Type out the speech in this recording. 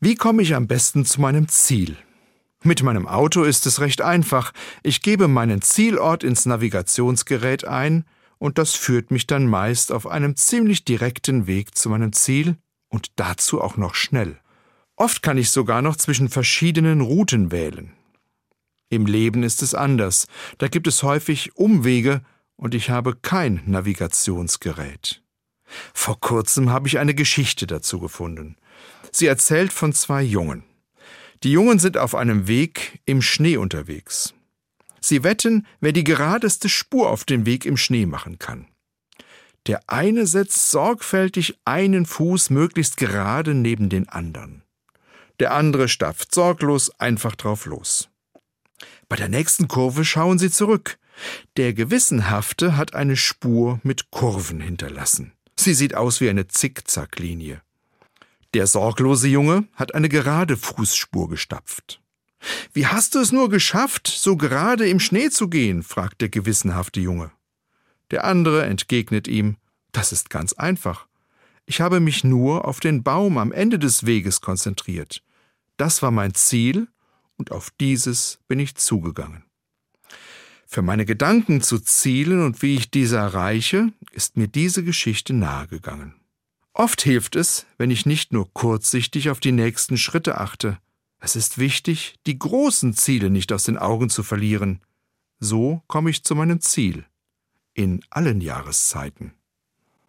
Wie komme ich am besten zu meinem Ziel? Mit meinem Auto ist es recht einfach. Ich gebe meinen Zielort ins Navigationsgerät ein und das führt mich dann meist auf einem ziemlich direkten Weg zu meinem Ziel und dazu auch noch schnell. Oft kann ich sogar noch zwischen verschiedenen Routen wählen. Im Leben ist es anders. Da gibt es häufig Umwege und ich habe kein Navigationsgerät. Vor kurzem habe ich eine Geschichte dazu gefunden. Sie erzählt von zwei Jungen. Die Jungen sind auf einem Weg im Schnee unterwegs. Sie wetten, wer die geradeste Spur auf dem Weg im Schnee machen kann. Der eine setzt sorgfältig einen Fuß möglichst gerade neben den anderen. Der andere stapft sorglos einfach drauf los. Bei der nächsten Kurve schauen sie zurück. Der Gewissenhafte hat eine Spur mit Kurven hinterlassen. Sie sieht aus wie eine Zickzacklinie. Der sorglose Junge hat eine gerade Fußspur gestapft. Wie hast du es nur geschafft, so gerade im Schnee zu gehen? fragt der gewissenhafte Junge. Der andere entgegnet ihm, das ist ganz einfach. Ich habe mich nur auf den Baum am Ende des Weges konzentriert. Das war mein Ziel und auf dieses bin ich zugegangen. Für meine Gedanken zu Zielen und wie ich diese erreiche, ist mir diese Geschichte nahegegangen. Oft hilft es, wenn ich nicht nur kurzsichtig auf die nächsten Schritte achte. Es ist wichtig, die großen Ziele nicht aus den Augen zu verlieren. So komme ich zu meinem Ziel. In allen Jahreszeiten.